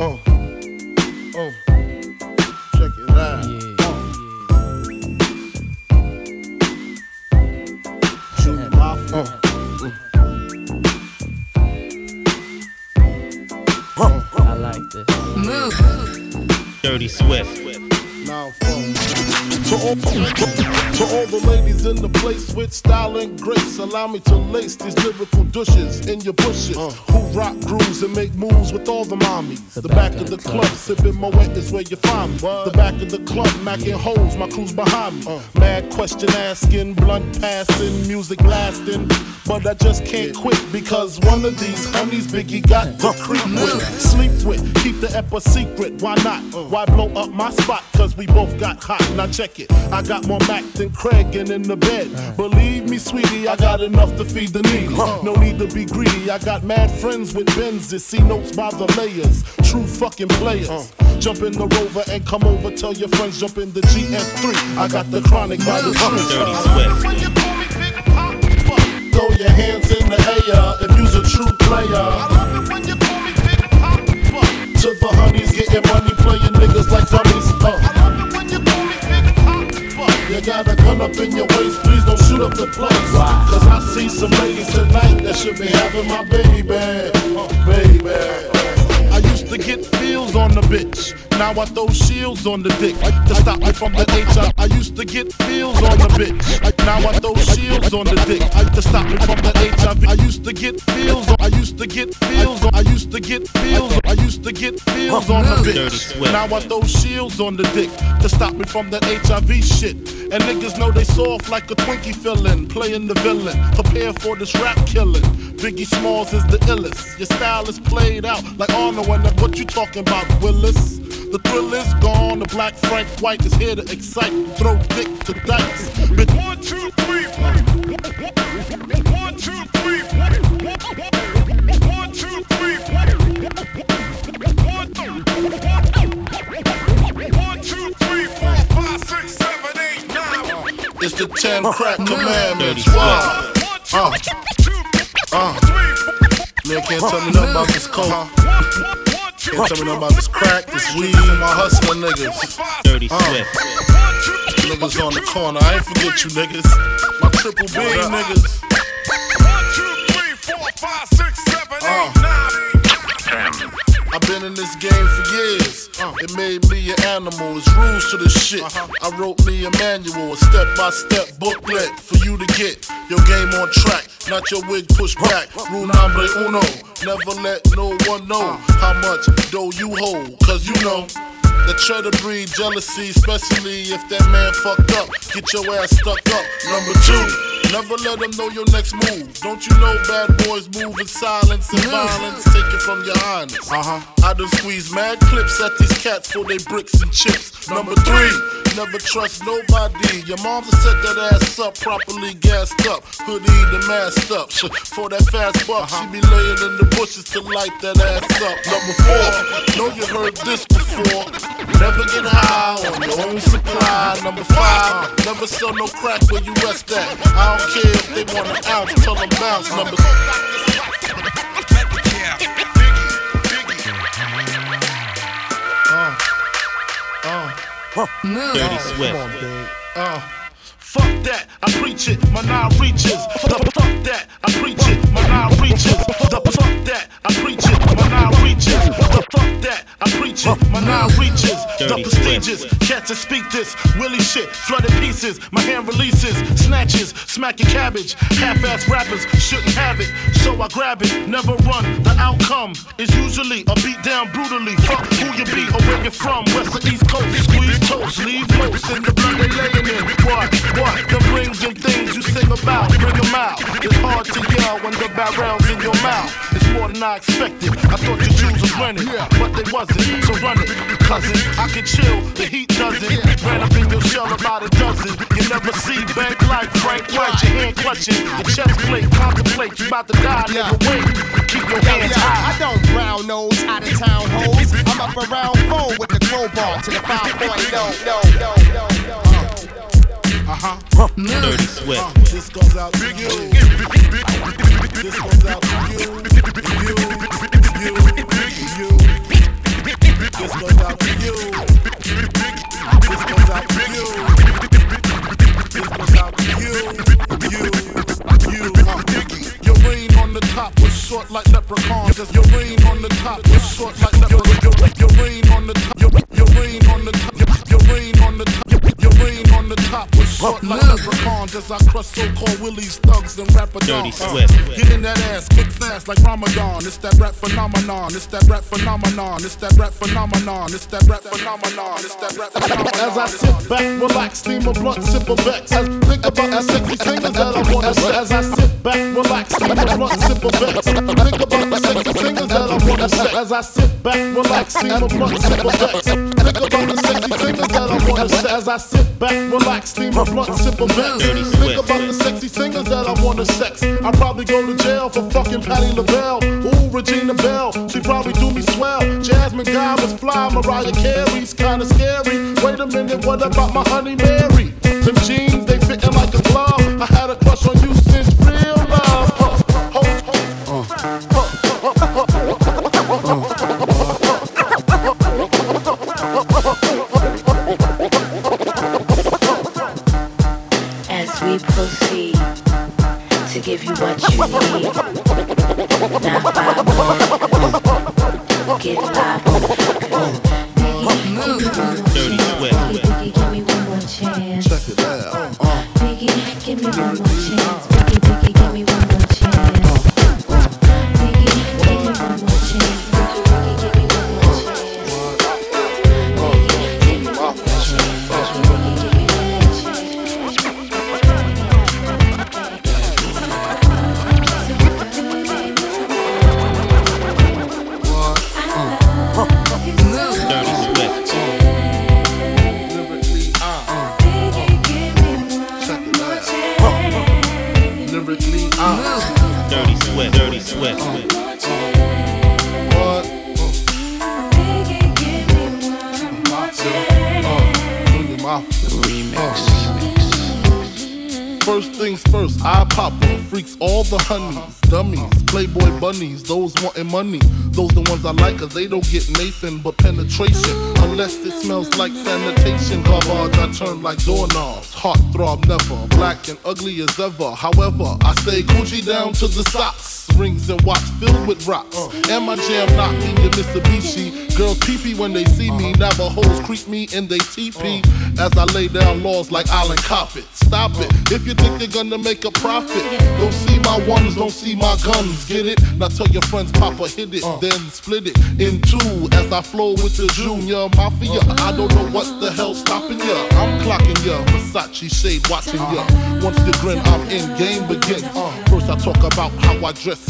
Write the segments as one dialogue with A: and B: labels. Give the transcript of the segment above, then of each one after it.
A: Uh, uh, in the place with style and grace, allow me to lace these lyrical douches in your bushes. Uh. Who rock grooves and make moves with all the mommies. The, back, of the club, sipping Moet is where you find me. The back of the club, macking holes, my crew's behind me. Uh. Mad question asking, blunt passing, music blasting. But I just can't quit because one of these honeys Biggie got the creep with, sleep with, keep the ep a secret. Why not? Uh. Why blow up my spot? Cause we both got hot. Now check it. I got more Mac than Craig and in the bed. Believe me, sweetie, I got enough to feed the needy. No need to be greedy. I got mad friends with Benzes. See notes by the layers. True fucking players. Jump in the rover and come over. Tell your friends jump in the GS3. I got the chronic by the
B: Dirty. Swift.
A: Throw your hands in the air if you's a true player. I love it when you call me Big Pop. To the honeys, getting money, playing niggas like dummies. Uh. You got a gun up in your waist, please don't shoot up the place. Cause I see some ladies tonight that should be having my baby. Uh, baby. I used to get feels on the bitch. Now I throw shields on the dick to stop me from the HIV. I used to get feels on the bitch. Now I throw shields on the dick to stop me from the HIV. I used to get feels on. I used to get feels on. I used to get feels. I used to get feels on the bitch. Now I throw shields on the dick to stop me from that HIV shit. And niggas know they soft like a Twinkie feeling, playing the villain. Prepare for this rap killing. Biggie Smalls is the illest. Your style is played out like Arnold and what you talking about, Willis? The thrill is gone. The black Frank White is here to excite, throw dick to dice. Bitch,
C: One, two, three. One, two, three.
A: The ten crack commandments. Wow.
C: One, two,
A: Uh. Uh. Man can't tell me nothing about this coke.
C: One, one, two,
A: Can't tell me nothing about this crack, this weed, and my hustler niggas.
C: five,
B: Dirty
A: Uh.
B: Swift.
A: Niggas on the corner, I ain't forget you niggas. My triple B niggas. Been in this game for years. Uh. It made me an animal. It's rules to this shit. Uh-huh. I wrote me a manual, a step by step booklet for you to get your game on track. Not your wig pushed back. Rule number uno. Never let no one know uh. how much dough you hold. Cause you know. The try to breed jealousy, especially if that man fucked up. Get your ass stuck up. Number two, never let them know your next move. Don't you know bad boys move in silence and violence? Take it from your highness. Uh-huh. I done squeeze mad clips at these cats for they bricks and chips. Number three, never trust nobody. Your mom's set that ass up, properly gassed up. Hoodie the masked up. For that fast buck, she be laying in the bushes to light that ass up. Number four, know you heard this before. Never get high on your own supply. Number five, never sell no crack where you rest at. I don't care if they want an ounce, tell them bounce. Number
B: Dirty Swift.
A: Uh, fuck that, I preach it, my nine reaches. The fuck that, I preach it, my nine reaches. The fuck that, I preach it, I preach it, my nine reaches. The prestigious, cats that speak this, Willie shit, flooded pieces. My hand releases, snatches, smacking cabbage. Half-ass rappers shouldn't have it, so I grab it, never run. The outcome is usually a beat down brutally. Fuck who you be or where you're from, west or east coast. Squeeze toast, leave loose in the blood they laying in. What, what, the rings and things you sing about, bring them out. It's hard to yell when the barrel's in your mouth. It's more than I expected. I thought you Jews were running, but they wasn't. So run it, cousin. I can chill, the heat doesn't. Ran up in your shell about a dozen. You never see bank like Frank White, your hand clutching, your chest plate, contemplate. You about to die, nigga, wait. Keep your
D: Yo,
A: hands
D: yo, I
A: high.
D: don't brown nose out of town hoes. I'm up around four with the crowbar to the 5.0. No, no, no, no, no. Uh-huh.
B: Dirty Swift.
A: Uh, this goes out to you. This goes out to you. You, To you. Uh, your rain on the top was short like. Your on the top was short like. Your on the top. Your on the top. Your on the top. Your on the top was short like leprechauns as I crush so-called willies, thugs, and rapper
B: Dirty Swift.
A: Uh, get in that ass, kick fast like Ramadan. It's that rap phenomenon. It's that rap phenomenon. It's that rap phenomenon. It's that rap phenomenon. It's that rap phenomenon.
E: As I sit back, relax, steam a blunt, sip a Becks. As think about the sexy singers that I wanna sex. As I sit back, relax, steam a blunt, sip a Becks. Think about the sexy singers that I wanna sex. As I sit back, relax, steam a blunt, sip a Becks. Think about the sexy singers that I wanna sex. As I sit back, relax, steam a blunt, sip a Becks.
B: Dirty
E: Think about the sexy singers that I wanna sex. I probably go to jail for fucking Patti LaBelle. Ooh, Regina Belle, she probably do me swell. Jasmine Guy was fly, Mariah Carey's kinda scary. Wait a minute, what about my honey Mary? Them jeans, they fitting like a glove. I had a crush on you since real
F: give you what you need. Now five more. Get live,
A: Remix. First things first, I pop up, freaks all the honeys, dummies, playboy bunnies, those wanting money. Those the ones I like, cause they don't get Nathan but penetration. Unless it smells like sanitation. Garbage, I turn like doorknobs. Heart throb never, black and ugly as ever. However, I stay Gucci down to the socks. Rings and watch filled with rocks. Uh. And my jam knocking your Mitsubishi. Girls pee when they see me. Uh-huh. Navajos creep me and they teepee. Uh. As I lay down laws like Island Coppet. Stop it. Uh. If you think they're gonna make a profit, don't see my ones, don't see my guns. Get it? Now tell your friends, Papa hit it, then split it in two. As I flow with the Junior Mafia. I don't know what the hell's stopping ya. I'm clocking ya. Versace shade watching ya. Once you grin, I'm in. Game begins. First I talk about how I dress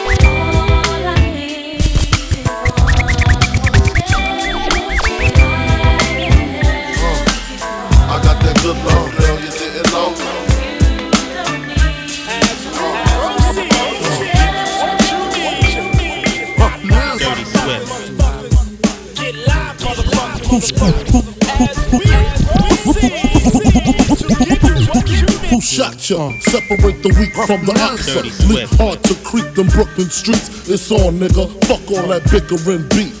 A: Who shot ya? Separate the weak from the oxer.
B: Dirty
A: Leap hard to creep them Brooklyn streets. It's on, nigga. Fuck all that bickering beef.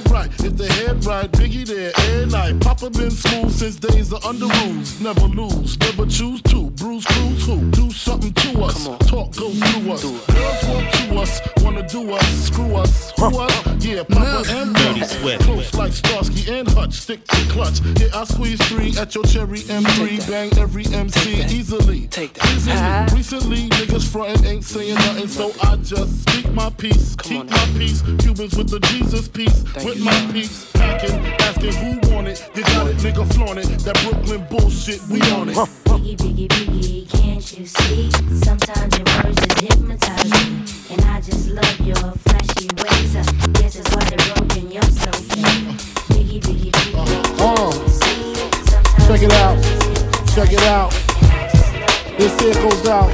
A: Dead right, if they head right, Biggie there, air night. Papa been school since days of under rules. Never lose, never choose to. Bruise, cruise, who? Do something to us. Talk, go through us. Girls want to us, wanna do us, screw us, who us? Yeah, Papa and
B: Dirty
A: Buck.
B: Swift.
A: Close like Starsky and Hutch, stick to clutch. Yeah, I squeeze three at your cherry M3, bang every MC easily.
G: Take that.
A: Easily. Recently, niggas frontin' ain't saying nothing, so I just speak my peace, keep my peace. Cubans with the Jesus peace, with
G: you.
A: my peace. Packing, asking who want it. You got it, nigga, flaunt it. That Brooklyn bullshit, we on it.
F: Biggie, biggie, biggie, can't you see? Sometimes your words just hypnotize me. And I just love your flashy ways. I guess it's why they're broken, you're so fake. Biggie, biggie, biggie,
A: Uh,
F: can't you see? Sometimes
A: check it out.
F: words just hypnotize
A: Check it out.
F: And I just love your
A: This here goes out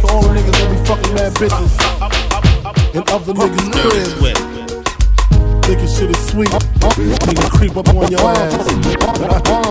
A: to all the niggas that be fucking mad bitches. And other niggas'
B: Dirty
A: cribs. Thinking shit is sweet. Niggas creep up on your ass.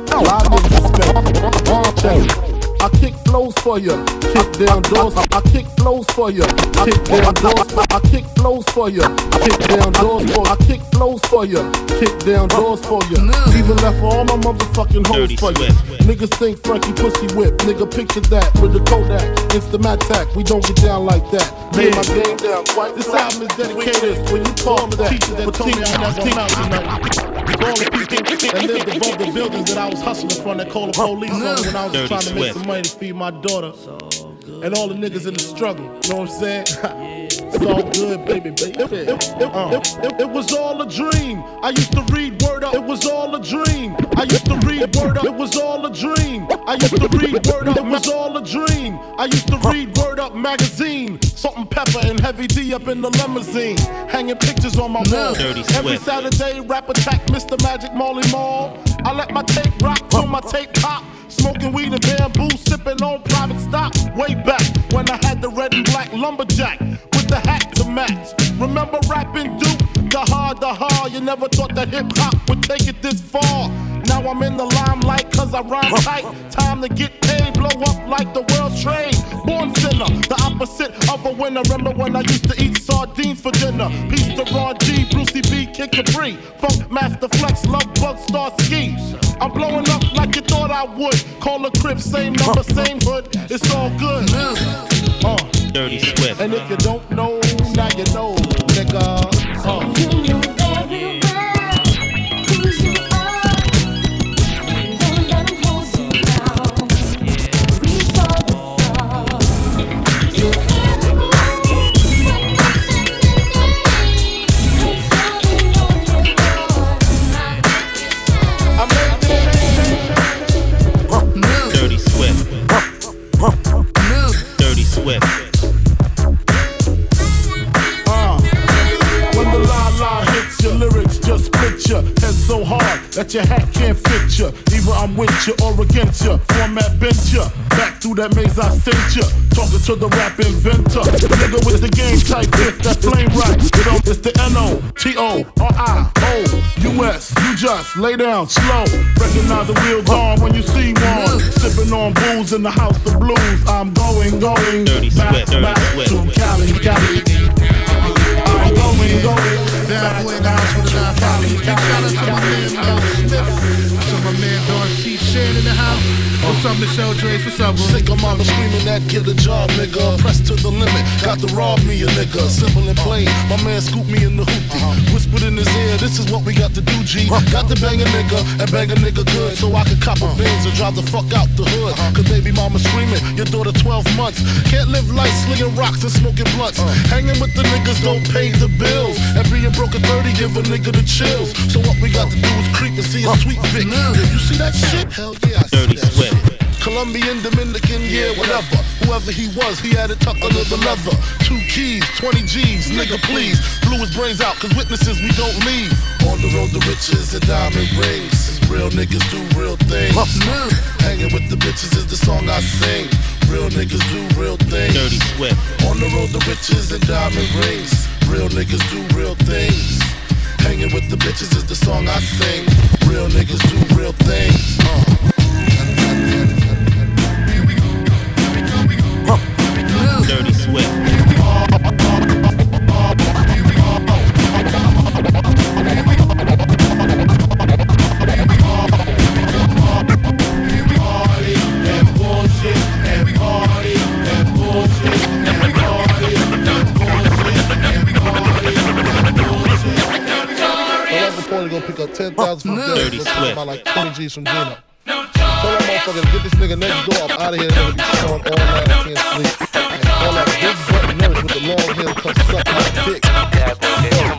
A: Lie disrespect. Check. I kick flows for ya, kick down doors. I kick flows for ya, kick down doors. I kick flows for ya, kick down doors for. I kick flows for ya, kick down doors for ya. Even left all my motherfucking hoes for.
B: Swift.
A: Niggas think Frankie pussy whip. Nigga picture that with the Kodak. it's the Mat Instamatic. We don't get down like that. Lay my game down. Quite this album is dedicated when you call me that. That told me I never amount to nothing. All the people that lived above the buildings that I was hustling from that called the police on when I was trying to make some money to feed my daughter. And all the niggas in the struggle. You know what I'm saying? It's all good, baby, baby. It, it- uh. it- it- it- was all a dream. I used to read Word Up. It was all a dream. I used to read Word Up. It was all a dream. I used to read Word Up. It was all a dream. I used to read Word Up magazine. Salt-N-Pepa and heavy D up in the limousine. Hanging pictures on my wall.
B: Dirty
A: Every Saturday, rap attack Mr. Magic Marley Marl. I let my tape rock till my tape pop. Smoking weed and bamboo, sipping on private stock. Way back when I had the red and black lumberjack with the hat to match. Remember rapping Duke? The hard, the hard. You never thought that hip hop would take it this far. Now I'm in the limelight cause I rhyme tight. Time to get paid, blow up like the world trade. Born sinner, the opposite of a winner. Remember when I used to eat sardines for dinner? Peace to Ron G, Brucey B, Kid Capri. Funkmaster Flex, Love Bug, Starski. I'm blowing up like you thought I would. Call a crib, same number, same hood. It's all good. Uh,
B: Dirty Swift.
A: and if you don't know, now you know, nigga. Uh. Ya. Head so hard that your hat can't fit ya. Either I'm with ya or against ya. Format bent ya. Back through that maze I sent ya. Talking to the rap inventor. Nigga with the game type hit that flame right. You know, it's the N O T O R I O U S. You just lay down slow. Recognize the real gone when you see one. Sipping on booze in the house of blues. I'm going, going
B: Dirty
A: back,
B: Swift, Dirty
A: back
B: Swift.
A: to Cali, Cali.
H: What's up, Michelle Drace? What's up, bro?
A: Sick of mama screaming that get a job, nigga. Pressed to the limit, got to rob me a nigga. Simple and plain, my man scooped me in the hoopty. Uh-huh. Whispered in his ear, this is what we got to do, G. Got to bang a nigga and bang a nigga good so I could cop a uh-huh. Benz and drive the fuck out the hood. Uh-huh. Cause baby mama screaming, your daughter 12 months. Can't live life slinging rocks and smoking blunts. Hanging with the niggas don't pay the bills. And being broke at 30 give a nigga the chills. So what we got to do is creep and see a sweet Vic. Yeah, you see that shit? Hell yeah, I see
B: Dirty
A: that
B: Swift.
A: shit. Colombian, Dominican, yeah, whatever. Whoever he was, he had it tucked under the leather. Two keys, 20 G's, nigga, please. Blew his brains out, cause witnesses we don't leave. On the road to riches and diamond rings. Real niggas do real things. Hanging with the bitches is the song I sing. Real niggas do real things.
B: Dirty Swift.
A: On the road to riches and diamond rings. Real niggas do real things. Hanging with the bitches is the song I sing. Real niggas do real things. Uh.
B: Dirty Swift.
E: Right before they go pick up 10,000 from Dell.
B: Dirty Swift.
E: about like 20 G's from Gino. Tell that motherfucker to get this nigga next door up out of here. Nigga be showing all night, can't sleep. All that big butt nurse with the long hair come sucking my dick.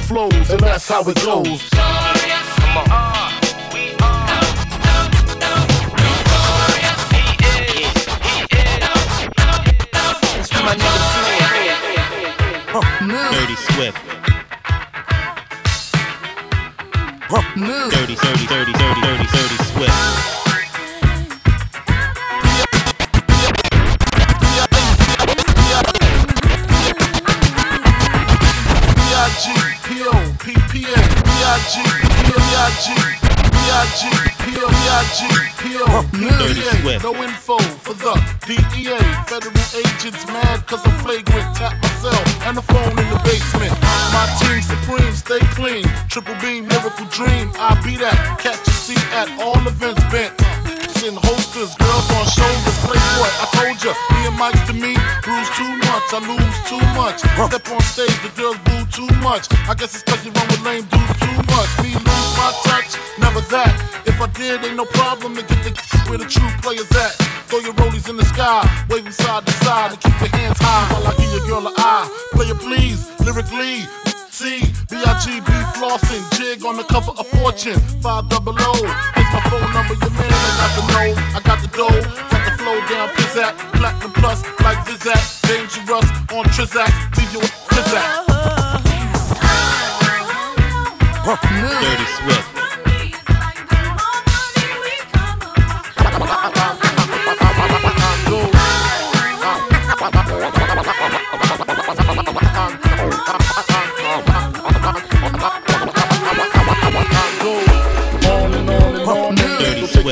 E: flows, and that's how it goes.
B: Dirty Swift. Dirty, dirty, dirty, dirty, dirty, dirty Swift.
A: P-O-B-I-G, B-I-G, P-O-B-I-G, P-O,
B: Dirty
A: P-P-A.
B: Swift.
A: No info for the DEA. Federal agents mad cause I'm flagrant. Tap myself and the phone in the basement. My team supreme, stay clean. Triple beam, miracle dream. I be that. Catch a seat at all events bent. In holsters, girls on shoulders, playboy. I told ya, me and Mike to me, bruise too much, I lose too much. Step on stage, the girls boo too much. I guess it's cause you run with lame dudes much. Me lose my touch, never that. If I did, ain't no problem to get the where the true players at. Throw your rollies in the sky, waving side to side, and keep your hands high while I give your girl an eye. Play Player please, lyrically. C, B-I-G-B flossing, jig on the cover of Fortune, 5 double O. Here's my phone number, your man, I got the know, I got the dough, got the flow down, pizzat, platinum plus, like Zizak, dangerous on Trizak.
B: Swift.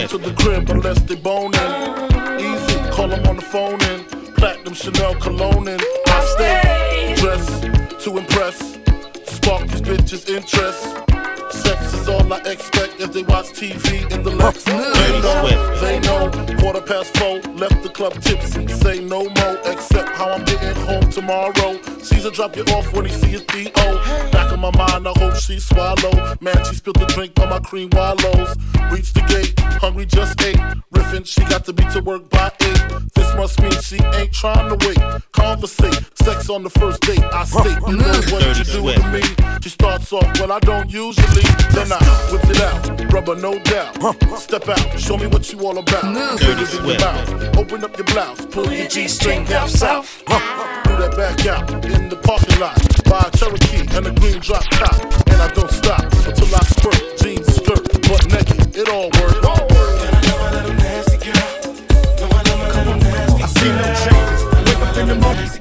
A: you to the crib unless they boning. Easy, call them on the phone in. Platinum Chanel cologne in. I stay dressed to impress. Spark these bitches' interest. Expect if they watch TV in the Lex. They know, they know. Quarter past four, left the club tipsy. Say no more, except how I'm getting home tomorrow. Caesar drop you off when he see his D.O. Back in my mind, I hope she swallow. Man, she spilled the drink on my cream wallows. Reach the gate, hungry just ate. Riffin', she got to be to work by eight. This must mean she ain't trying to wait. Conversate, sex on the first date. I state, you know what
B: Dirty
A: you do
B: Swift.
A: to me. She starts off, well, I don't usually. Then I whip it out, rubber no doubt. Step out, show me what you all about.
B: Dirty
A: Fingers in your
B: Swift.
A: mouth, open up your blouse, pull your G string down south. Do that back out in the parking lot. Buy a Cherokee and a green drop top. And I don't stop until I squirt. Jeans, skirt, butt naked, it all works.
D: I see no changes. Wake up in the morning. I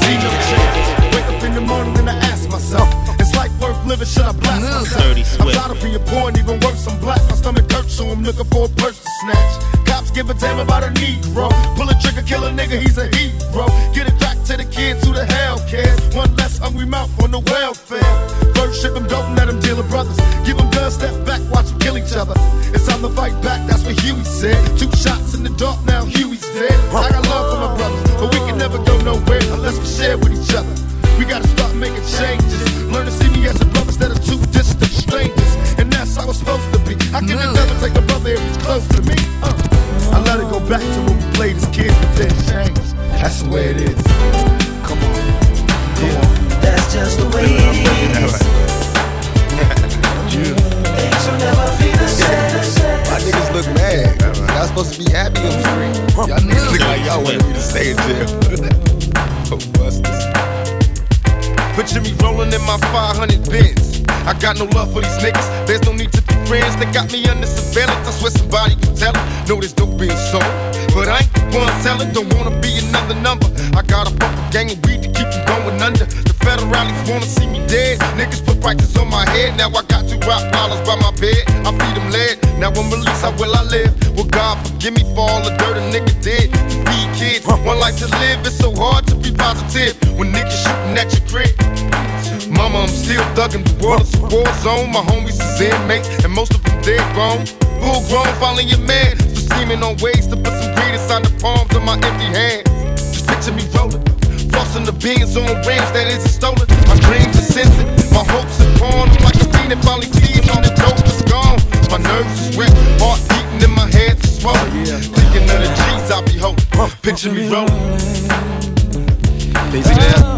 D: see no changes. Wake up in the morning and I ask myself, is life worth living? Should I blast myself? I'm tired of being poor and even worse, I'm black. My stomach hurts, so I'm looking for a purse to snatch. Cops give a damn about a Negro. Pull a trigger, kill a nigga, he's a hero. Get it to the kids who the hell cares. One less hungry mouth on the welfare. First ship 'em, don't let 'em deal with brothers. Give 'em guns, step back, watch 'em kill each other. It's time to fight back, that's what Huey said. Two shots in the dark, now Huey's dead. I got love for my brothers, but we can never go nowhere unless we share with each other. We gotta start making changes. Learn to see me as a brother instead of two distant strangers. And that's how it's supposed to be. I can never take a brother if he's close to me. Uh, I let it go back to when we played as kids, but then changed. That's the way it is. Come on. Come on.
I: That's just the way it is.
J: My niggas look mad. Y'all supposed to be happy on the screen. Y'all niggas look like y'all wanted me to stay in jail. Oh, busters.
K: Picture me rolling in my 500 Benz. I got no love for these niggas. There's no need to be friends. They got me under surveillance. I swear somebody can tell them. No, there's no being sold. But I ain't the one selling. Don't wanna be another number. I gang of weed to keep them going under. The federalists wanna see me dead. Niggas put prices on my head. Now I got two rock dollars by my bed. I feed them lead. Now I'm released. How will I live? Well, God forgive me for all the dirt a nigga did. To feed kids. One life to live. It's so hard to be positive when niggas shooting at your crib. Mama, I'm still thugging. The world is a war zone. My homies is inmates, and most of them dead grown. Full grown, following your man. So scheming on ways to put some greed inside the palms of my empty hands. Just picture me rolling. Flossing the beans on rims that isn't stolen. My dreams are scented. My hopes are. I'm like a fiend and finally seeing all the dope is gone. My nerves is wet. Heart beating in my head is swollen. Thinking of the G's I be holding. Picture me rolling.
J: Can you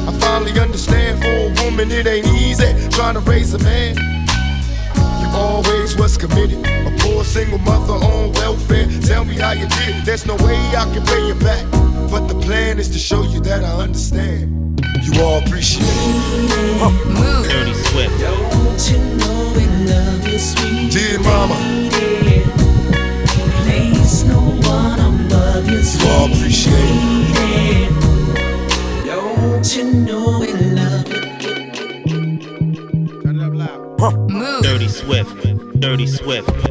D: I finally understand for a woman it ain't easy trying to raise a man. You always was committed. A poor single mother on welfare. Tell me how you did it. There's no way I can pay you back. But the plan is to show you that I understand. You all appreciate it.
B: Dirty Swift.
I: Don't you know we love you, sweet
D: Dear mama.
I: Place no one above you,
D: you all appreciate it.
I: Lady. You know we love you?
C: Turn it up loud.
B: Dirty Swift. Dirty Swift.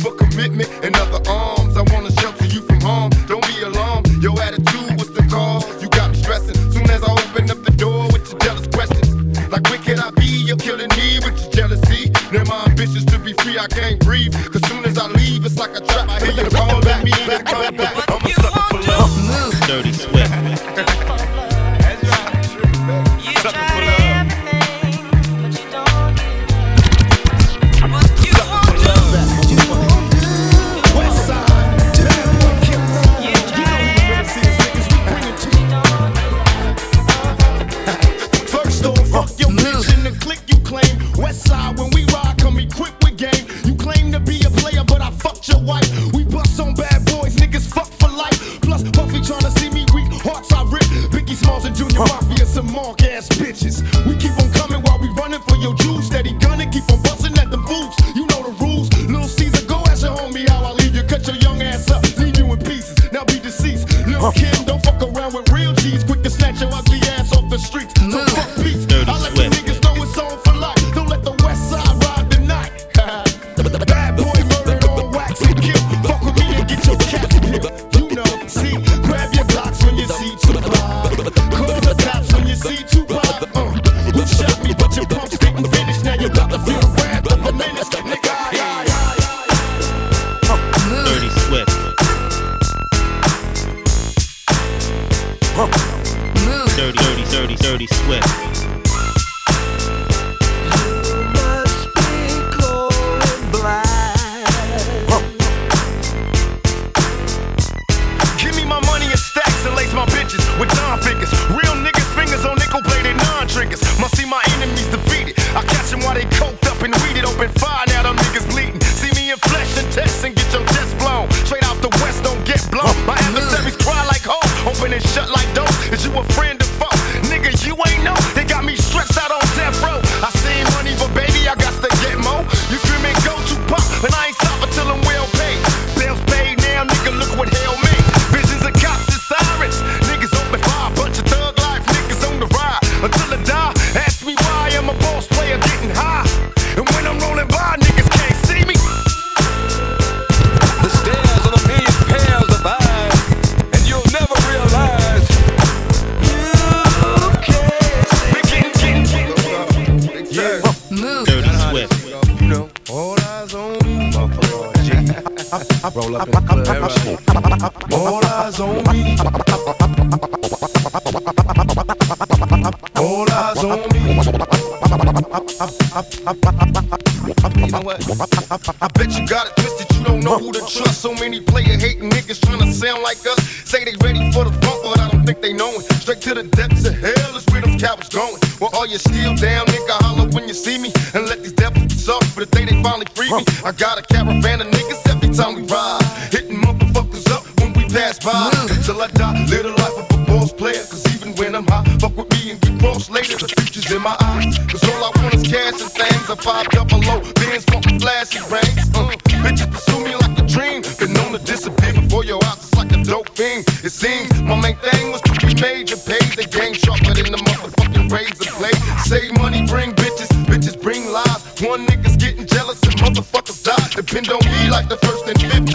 D: back,
B: run it back.
J: Dirty, dirty, dirty, dirty, swift.
D: all up in. All eyes on me. All eyes on me. You know? I bet you got it twisted. You don't know who to trust. So many player hating niggas trying to sound like us. Say they ready for the funk, but I don't think they know it. Straight to the depths of hell is where them cowards going. Well, all you still down, nigga, holler when you see me. And let these devils suck for the day they finally free me. I got a caravan of niggas every time we vibe. Mm. Till I die, live the life of a boss player. Cause even when I'm high, fuck with me and get lost later. The future's in my eyes. Cause all I want is cash and things. I five double O, bands fucking flashy rings. Uh, bitches pursue me like a dream. Been known to disappear before your eyes, it's like a dope thing. It seems my main thing was to be major, paid the game sharper than the motherfucking razor blade. Save money, bring bitches, bitches bring lies. One nigga's getting jealous and motherfuckers die. Depend on me like the first and fifth.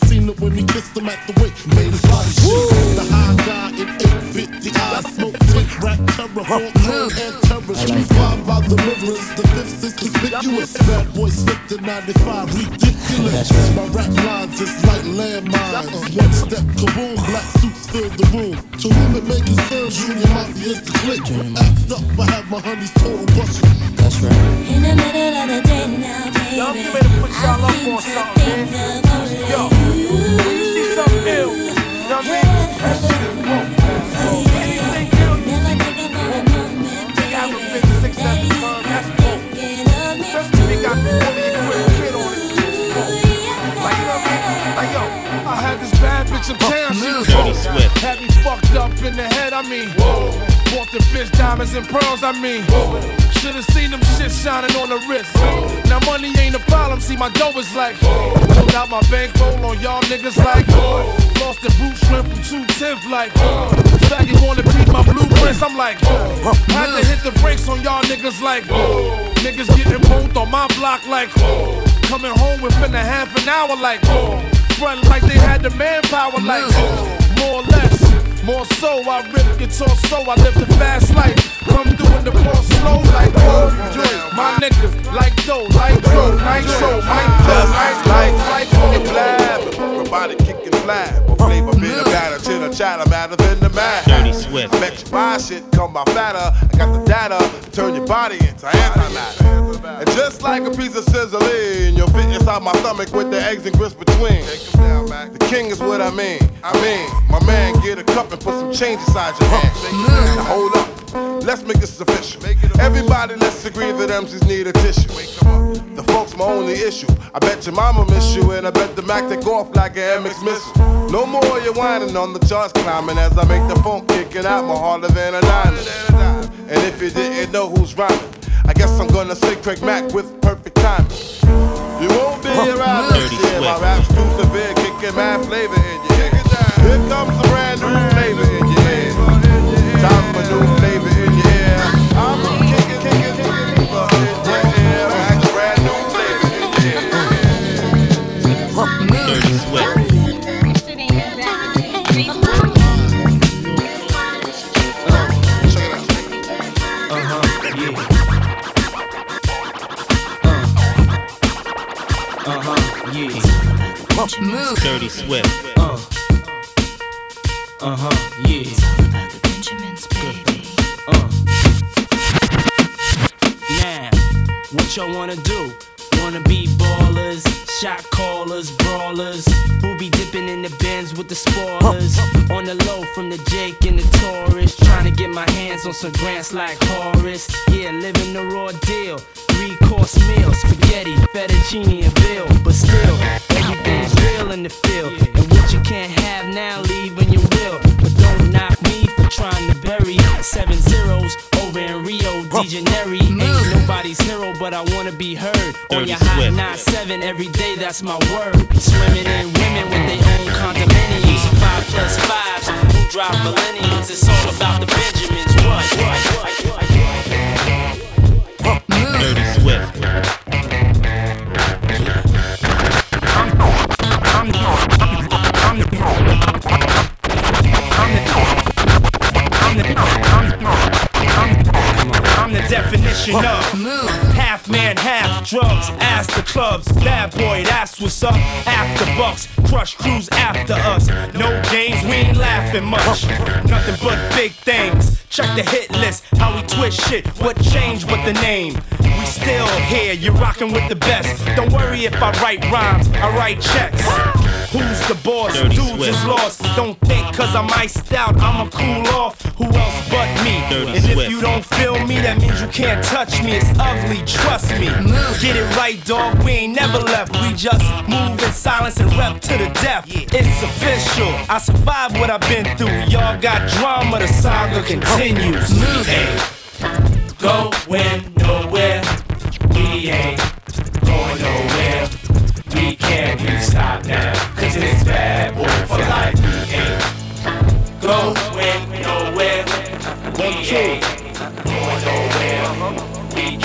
D: I
E: seen it when he kissed him at the wake, made his body shake. The high guy in 850 eyes, smoke tank, rap terror, hawk cone and terror. Street five by the rivers, the fifth is conspicuous. Bad boy slipped in 95, ridiculous. My rap lines is like landmines. One step, kaboom, black suits fill the room. To whom it may concern, Junior Mafia's the click. Act up, I have my honey's total busted.
F: That's right. In the middle of the day now, baby.
L: Y'all get ready to put y'all up on something, man. Yo, when you see something ill, you know what I mean? That shit is woke. Anything ill, you see, average big six, seven tons, that's woke. Especially if they got the fully equipped kid on it. Like, you know what I mean? Like, yo, I had this bad bitch uptown, she was woke. Had me fucked up in the head, I mean. Whoa. Bought the bitch diamonds and pearls, I mean. Whoa. Should've seen them shit shining on the wrist. Now money ain't a problem, see my dough is like. Pulled out my bankroll on y'all niggas like. Lost the boot shrimp from 210 like. Faggy wanna beat my blueprints, I'm like. Had to hit the brakes on y'all niggas like. Niggas getting both on my block like. Coming home within a half an hour like. Front like they had the manpower like. More or less. More so, I rip guitar so I live the fast life. Come doing the ball slow like. Joy, my niggas like dough, like dough, nitro, mic flow,
C: Just
L: like
C: like fucking blab, robotic kicking flab, or flavor bit of batter, chitter chatter, matter than the mad.
B: Dirty Swift.
C: Bet you buy shit, come by fatter. I got the data turn your body into antimatter. And just like a piece of sizzling, you'll fit inside my stomach with the eggs and grits between. The king is what I mean. I mean, my man, get a cup and put some change inside your hand. Now hold up, let's make this official. Everybody, let's agree that MCs need a tissue. The folks, my only issue. I bet your mama miss you, and I bet the Mac take off like an MX missile. No more you whining on the charts climbing as I make the phone kicking out more harder than a diamond. And if you didn't know who's rhyming, I guess I'm gonna say Craig Mack with perfect timing. You won't be oh, around
B: Dirty
C: next year. My rap's too severe, kicking mad flavor in your ear. Here comes a brand new flavor in your ear. Time for new
M: Move.
B: Dirty Swift.
G: Uh. Uh-huh, yeah. Uh. Now, what y'all wanna do? Wanna be ballers, shot callers, brawlers, who be dipping in the bins with the spoilers. On the low from the Jake and the Taurus, trying to get my hands on some grants like Horace. Yeah, living the raw deal. Three course meal, spaghetti, fettuccine, and veal. But still, everything's real in the field. And what you can't have now, leave when you will. But don't knock me for trying to bury seven zeros over in Rio de Janeiro. Ain't nobody's hero, but I wanna be heard. On your hot 9-7 every day, that's my word. Swimming in women with their own condominiums. Five plus fives, who drive millenniums. It's all about the Benjamins. What? What? What?
B: Dirty Swift.
G: I'm the definition of move. half man, half drugs, ass to clubs. Bad boy, that's what's up. After bucks, crush crews after us. No games, we ain't laughing much. Nothing but big things. Check the hit list shit. What changed but the name? We still here, you're rocking with the best. Don't worry if I write rhymes, I write checks. Who's the boss?
B: Dirty
G: Dudes
B: Swift.
G: is lost. Don't think cause I'm iced out, I'ma cool off. Who else but me?
B: Dirty
G: and if you don't feel me, that means you can't touch me. It's ugly, trust me. Get it right, dog. We ain't never left. We just move in silence and rep to the death. It's official. I survived what I've been through. Y'all got drama, the saga continues. Ain't going nowhere. We ain't going nowhere. We can't be stopped now. Cause it's bad boy for life. We ain't going nowhere. We ain't going nowhere.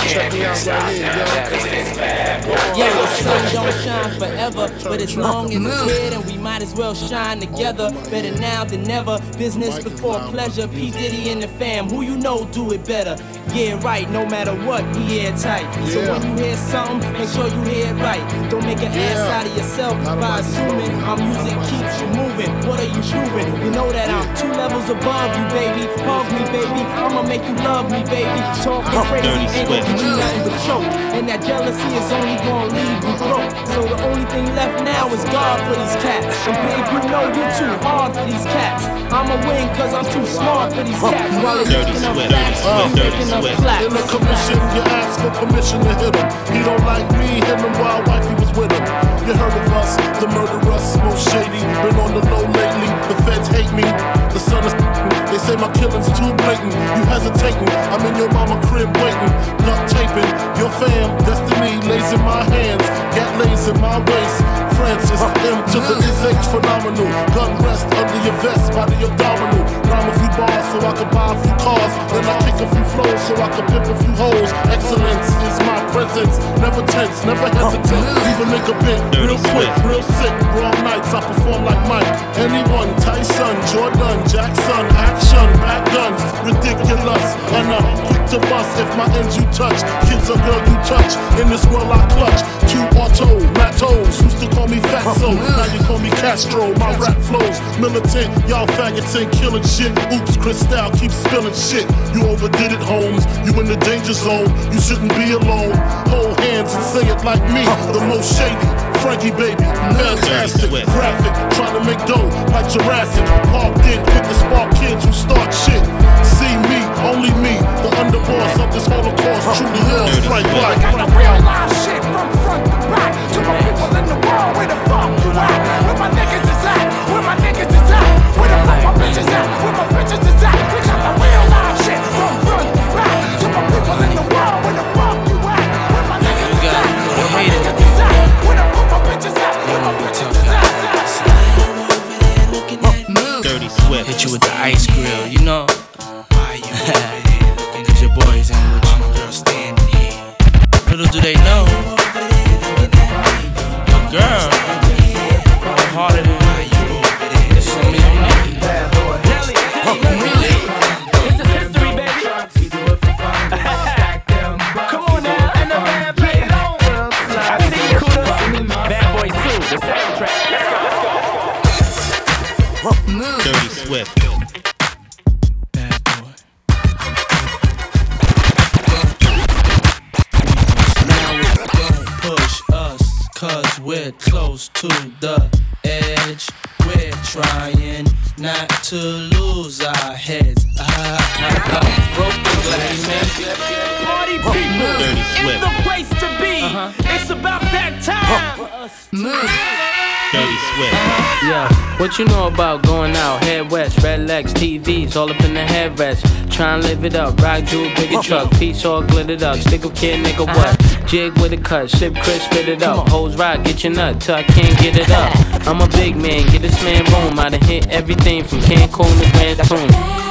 G: We can't be stopped now. It's bad boy
N: Yeah, the sun don't shine forever, but as long as it's here, and we might as well shine together. Better now than never. Business before pleasure. P Diddy and the fam, who you know do it better. Yeah, right. No matter what, we airtight. So when you hear something, make sure you hear it right. Don't make an ass out of yourself by assuming our music keeps you moving. What are you proving? You know that I'm two levels above you, baby. Hug me, baby. I'ma make you love me, baby. Talking crazy
B: Dirty
N: ain't gonna nothing but choke. And that jealousy is only gonna leave you broke. So the only thing left now is God for these cats. And babe, you know you're too hard for these cats. I'ma win cause I'm too smart for these cats. While they're
B: Dirty
N: making up
B: Swift, Dirty
N: facts,
B: Dirty
N: making up
B: Swift.
N: plaques.
A: In the commission, you ask for permission to hit him. He don't like me, hit him while wifey was with him. You heard of us, the murderers, most shady. Been on the low lately, the feds hate me. The sun is they say my killing's too blatant. You hesitating, I'm in your mama crib waiting. Duct taping, your fam, destiny lays in my hands. Gat lays in my waist. Francis, M to the is H phenomenal. Gun rest under your vest, body abdominal. Rhyme a few bars so I can buy a few cars. Then I kick a few flows so I can pimp a few hoes. Excellence is my presence. Never tense, never hesitate. Leave a nigga bit real quick, real sick. Wrong nights I perform like Mike. Anyone, Tyson, Jordan, Jackson, action, back guns, ridiculous. And I'm quick to bust if my ends you touch. Kids or girl you touch. In this world I clutch. Two auto, Matos, used to call me Fatso. Now you call me Castro. My rap flows militant. Y'all faggots ain't killing shit. Oops, Cristal keep spilling shit. You overdid it, Holmes. You in the danger zone. You shouldn't be alone. Hold hands and say it like me. The most shady. Frankie baby, fantastic, graphic, trying to make dough like Jurassic. Parked in, quick to spark kids who start shit. See me, only me, the underboss of this Holocaust. Truly yours, Frank White.
O: Got the real live shit from front to back. To my people the where the fuck you at? Where my niggas is at? Where my niggas is at? Where the fuck my bitches at? Where my bitches is at? We got the real live shit from front back. To my people in the world, where the fuck you at? Where my niggas is at? Where my niggas is at? Where the fuck my bitches at? Where my bitches is at?
B: Dirty Swift.
G: Hit you with the ice grill, you know. what you know about going out? Head west, red legs, TVs, all up in the headrest. Try and live it up, rock jewel, bigger uh-huh. truck, piece all glittered up. Stick a kid, nigga, what? Uh-huh. Jig with a cut, sip crisp, spit it up. Hoes rock, get your nut till I can't get it up. I'm a big man, get this man room. I done hit everything from Cancun to Grand Tune.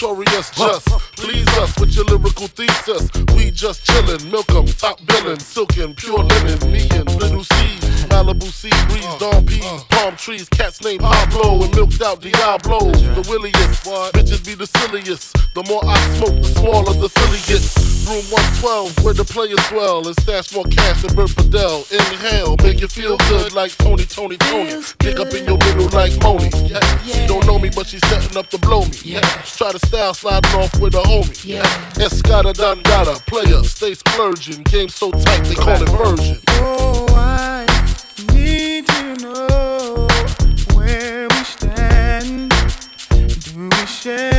A: notorious just. Please us with your lyrical thesis. We just chillin', milk 'em, top billin', silkin', pure linen, me and little C. Malibu sea breeze, uh, dawn peas, uh, palm trees, cats named Pablo and milked out Diablo. The williest, what? bitches be the silliest. The more I smoke, the smaller the filly gets. Room 112, where the players dwell, and stash more cash than Bert Padell. Inhale, make you feel good like Tony, Tony, Tony. Pick up in your middle like Moni. Yeah. yeah. She don't know me, but she's setting up to blow me. Yeah. Try to style sliding off with a homie. Yeah. Escada play player, stay splurging. Game so tight, they call it version.
P: Oh, I need to know where we stand. Do we share?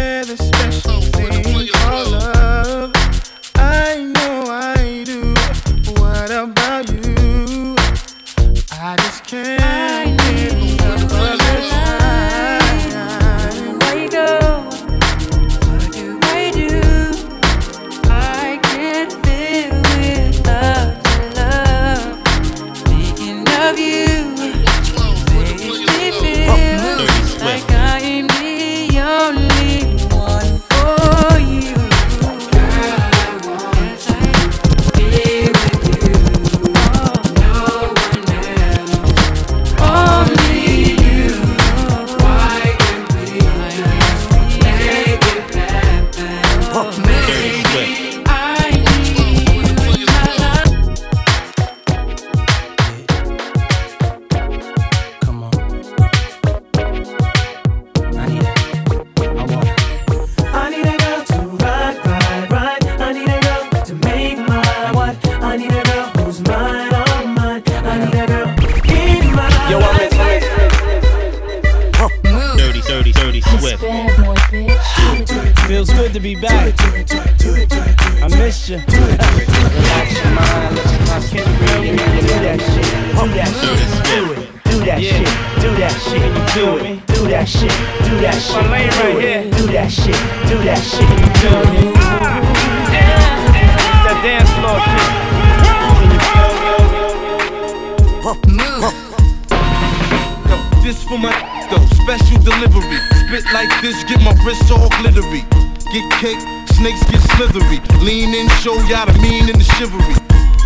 J: cake, snakes get slithery. Lean in, show y'all the mean and the chivalry.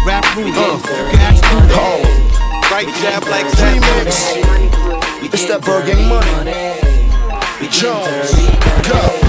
J: Rap rules, uh, gas through oh. home. Right jab like
G: Zach It's that Burger Money. Jones, go.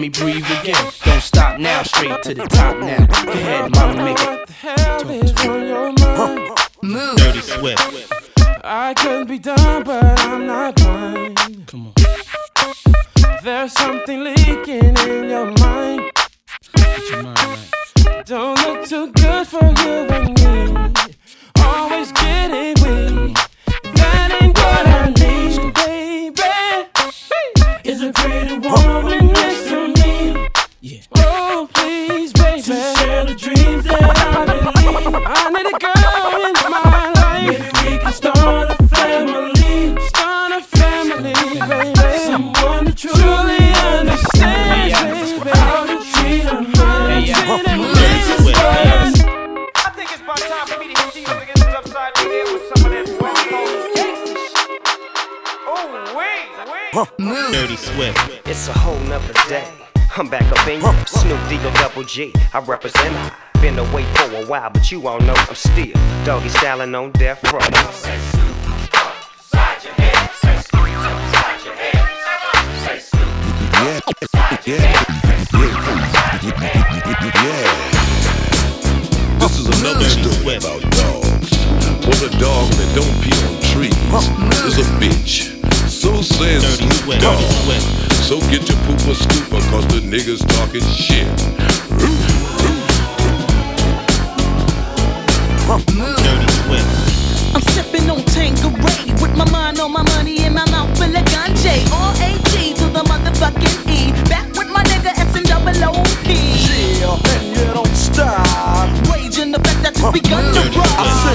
G: Mommy, breathe again. Don't stop now, straight to the top now. Go ahead, mommy, make it.
Q: Move.
B: Dirty Swift.
R: I could be done, but I'm not blind.
G: Come on.
R: There's something leaking in your mind.
G: Get your mind right.
R: Don't look too good for you and me. Always getting weak.
S: Wait, wait.
B: Dirty Swift.
T: It's a whole nother day. I'm back up in you, Snoop Deagle Double G. I represent. I been away for a while, but you all know I'm still doggy styling on death row.
U: Yeah, yeah, yeah. This is another story about dogs. Well, a dog that don't pee on trees is a bitch. So says Snoop Dogg. So get your pooper scooper, cause the niggas talking shit.
B: Dirty Swift.
V: I'm sipping on Tanqueray with my mind on my money and my mouth full of ganja. R-A-G to the motherfucking E. Back with my nigga S and double O-P.
S: Yeah, and you don't stop.
V: Rage in the fact that you begun to rock.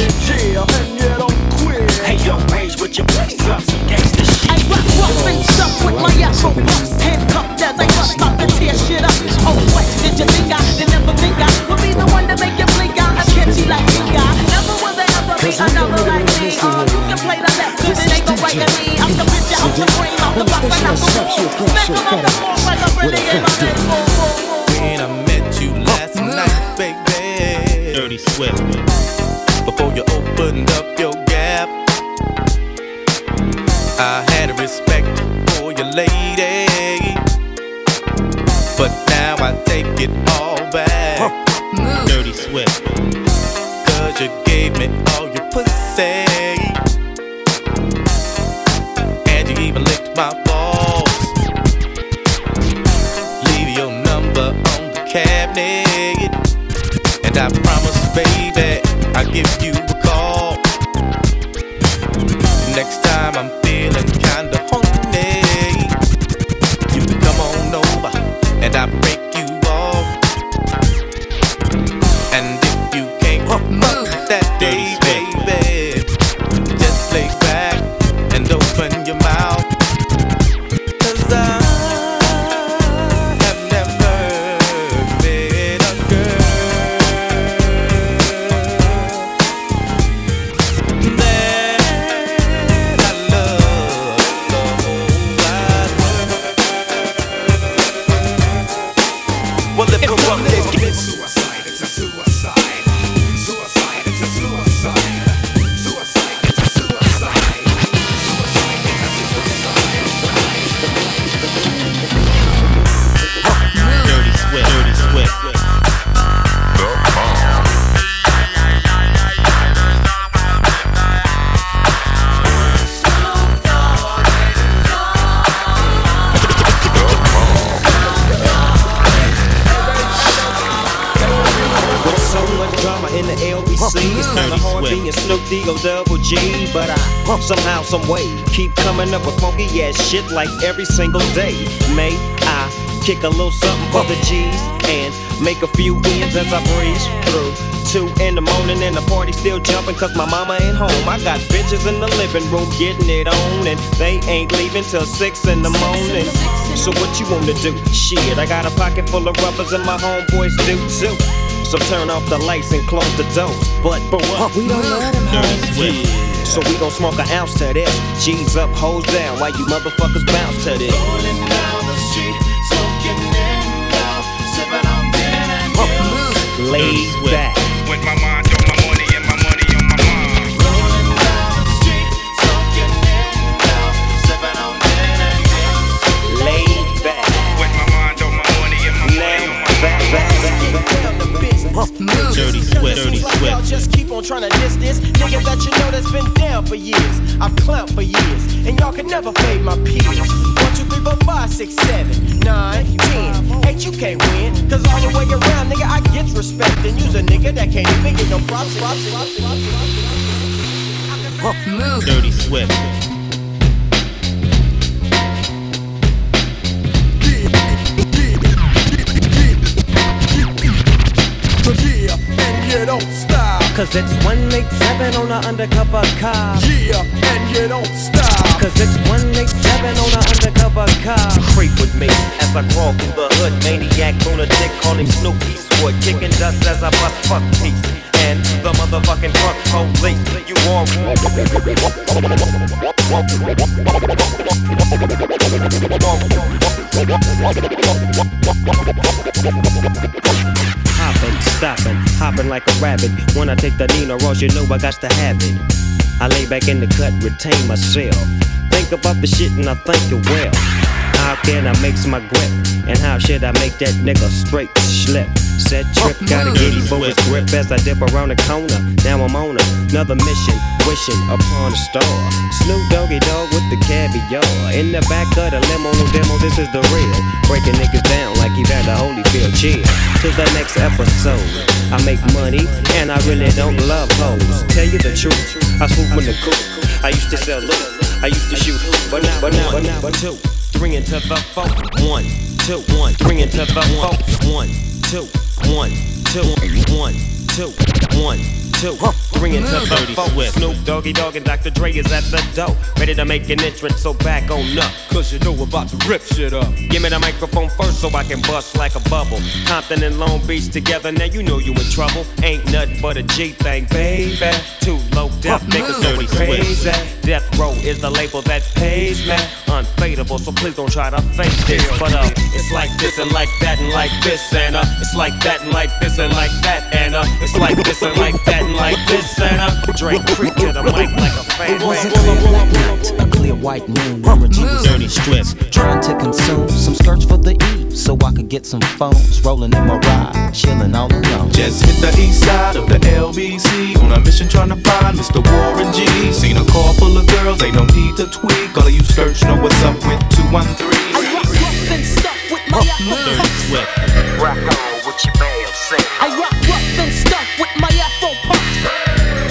T: Somehow, some way, keep coming up with funky ass shit like every single day. May I kick a little something for the G's and make a few ends as I breeze through. Two in the morning and the party still jumping cause my mama ain't home. I got bitches in the living room getting it on and they ain't leaving till six in the morning. So what you wanna do? Shit, I got a pocket full of rubbers and my homeboys do too. So turn off the lights and close the doors. But for what? We don't let them
B: Dirty Swift.
T: So we gon' smoke an ounce to this. G's up, hoes down, while you motherfuckers bounce to this.
S: Rolling down the street, smoking in down, sipping on gin and juice.
T: Laid back.
S: With my mind Dirty sweat, dirty sweat. Y'all just keep on trying to diss this
W: nigga that you know that's been down for years. I've clumped for years, and y'all can never fade my peers. One, two, three, four, five, six, seven, nine, ten. You can't win, cause all the way around, nigga, I get respect. And you's a nigga that can't even get no props. props, props, props, props,
J: props, props. Move. Dirty sweat.
T: Cause it's 187 on the undercover car.
J: Yeah, and you don't stop.
T: Cause it's 187 on the undercover car.
X: Creep with me as I crawl through the hood. Maniac, lunatic, calling Snoop Eastwood. Kicking dust as I bust fuck peace. And the motherfucking drunk police. You all
T: Hopping, stopping, hopping like a rabbit. When I take the Nina Ross, you know I got to have it. I lay back in the cut, retain myself. Think about the shit and I think it well. How can I mix my grip? And how should I make that nigga straight slip? Said trip, oh, gotta get him for his oh. grip as I dip around the corner. Now I'm on another mission, wishing upon a star. Snoop Doggy Dogg with the caviar. In the back of the limo, no demo, this is the real. Breaking niggas down like you've had a Holyfield chill. To the next episode, I make money and I really don't love hoes. Tell you the truth, I swoop in the coop. I used to sell loot, I used to shoot, but now, but now, but now, but two, three into the four, one, two, one, three into the four, one, two, one, two, one, two, one, two, three into four.
B: Swift.
T: Snoop Doggy Dogg and Dr. Dre is at the door, ready to make an entrance. So back on up,
S: Cause you know we're about to rip shit up.
T: Give me the microphone first so I can bust like a bubble. Compton and Long Beach together, now you know you in trouble. Ain't nothing but a G thing, baby. Too low death niggas it's crazy. Death Row is the label that pays me. Unfadable, so please don't try to fake this. But uh, it's like this and like that and like this and uh, it's like that and like this and like that and uh, it's like this and like that and like this and uh, Drake creep to the mic like a fan.
Y: It was a clear black night, a clear white moon. Warren G was
B: Dirty Swift.
Y: trying to consume some skirts for the E, so I could get some phones rolling in my ride, chilling all alone.
Z: Just hit the east side of the LBC on a mission trying to find Mr. Warren G. Seen a car full of girls, ain't no need to tweak. All of you search know what's up with 213.
V: I rock Rough and stuff with my
B: Dirty Swift.
X: Rock on with your band, sing.
V: I rock rough and stuff with my afro pump.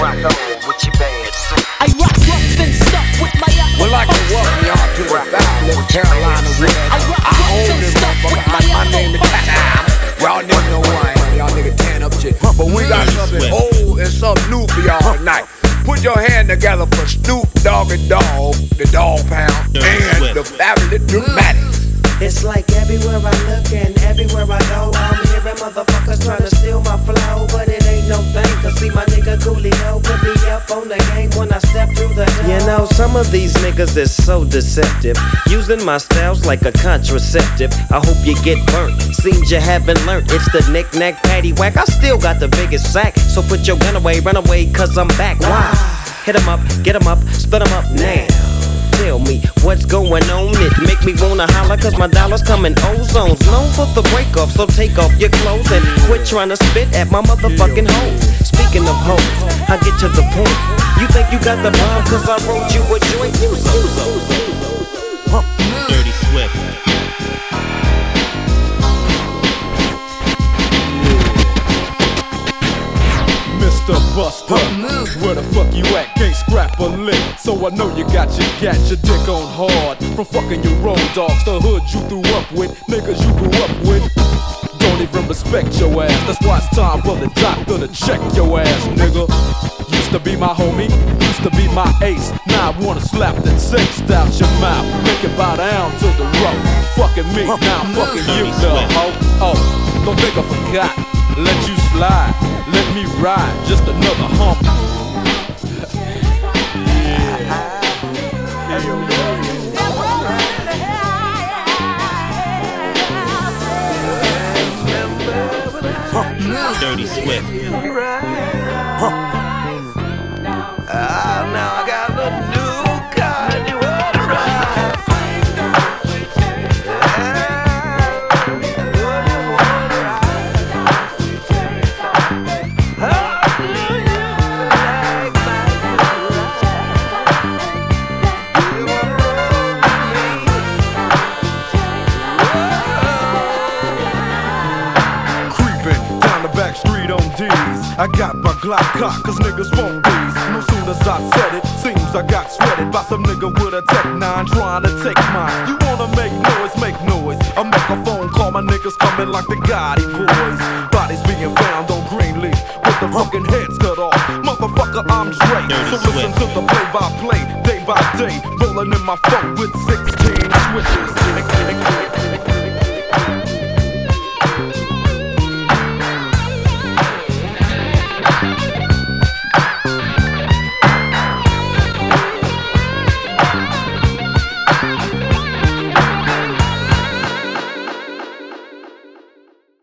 X: Rock on with your band, sing.
V: I rock rough and stuff with my afro
J: Well, I can welcome y'all to the Bachelor Carolina Red. I own this motherfucker. I, my name is Time. Y'all niggas know who I am. Y'all niggas tan up shit. But we got something old and something new for y'all tonight. Put your hand together for Snoop Dogg and Dog, the Dog Pound, and the Fabulous mm. Dramatics.
T: It's like everywhere I look and everywhere I go, I'm hearing motherfuckers trying to steal my flow, but it ain't no thing. See my nigga Coolio could be up on the game when I step through the. You know, some of these niggas is so deceptive, using my styles like a contraceptive. I hope you get burnt. Seems you haven't learned. It's the knick-knack patty whack. I still got the biggest sack, so put your gun away, run away, cause I'm back. Why? Hit 'em up, get 'em up, split 'em up now. Tell me what's going on. It make me wanna holler cause my dollars come in ozones. Known for the break off, so take off your clothes and quit trying to spit at my motherfucking hoes. Speaking of hoes, I get to the point. You think you got the bomb cause I wrote you a joint? You.
B: Dirty Swift.
S: Mr. Buster, where the fuck you at? Can't scrap a lick. So I know you got your cat, your dick on hard. From fucking your road dogs, the hood you threw up with, niggas you grew up with. Don't even respect your ass. That's why it's time for the doctor to check your ass, nigga. Used to be my homie, used to be my ace. Now I wanna slap that taste out your mouth. Make it bow down to the rope. Fucking me, now I'm fucking you, little hoe. Oh, don't think I forgot. Let you slide, let me ride, just another hump.
B: Dirty Swift.
J: Ah,
S: I got my Glock cock, cause niggas won't these. No soon as I said it, seems I got sweated by some nigga with a Tech 9 trying to take mine. You wanna make noise, make noise. I make a phone call, my niggas coming like the Gotti boys. Bodies being found on Greenleaf with the fucking heads cut off. Motherfucker, I'm Dre. So listen to the play by play, day by day. Rolling in my phone with 16 switches.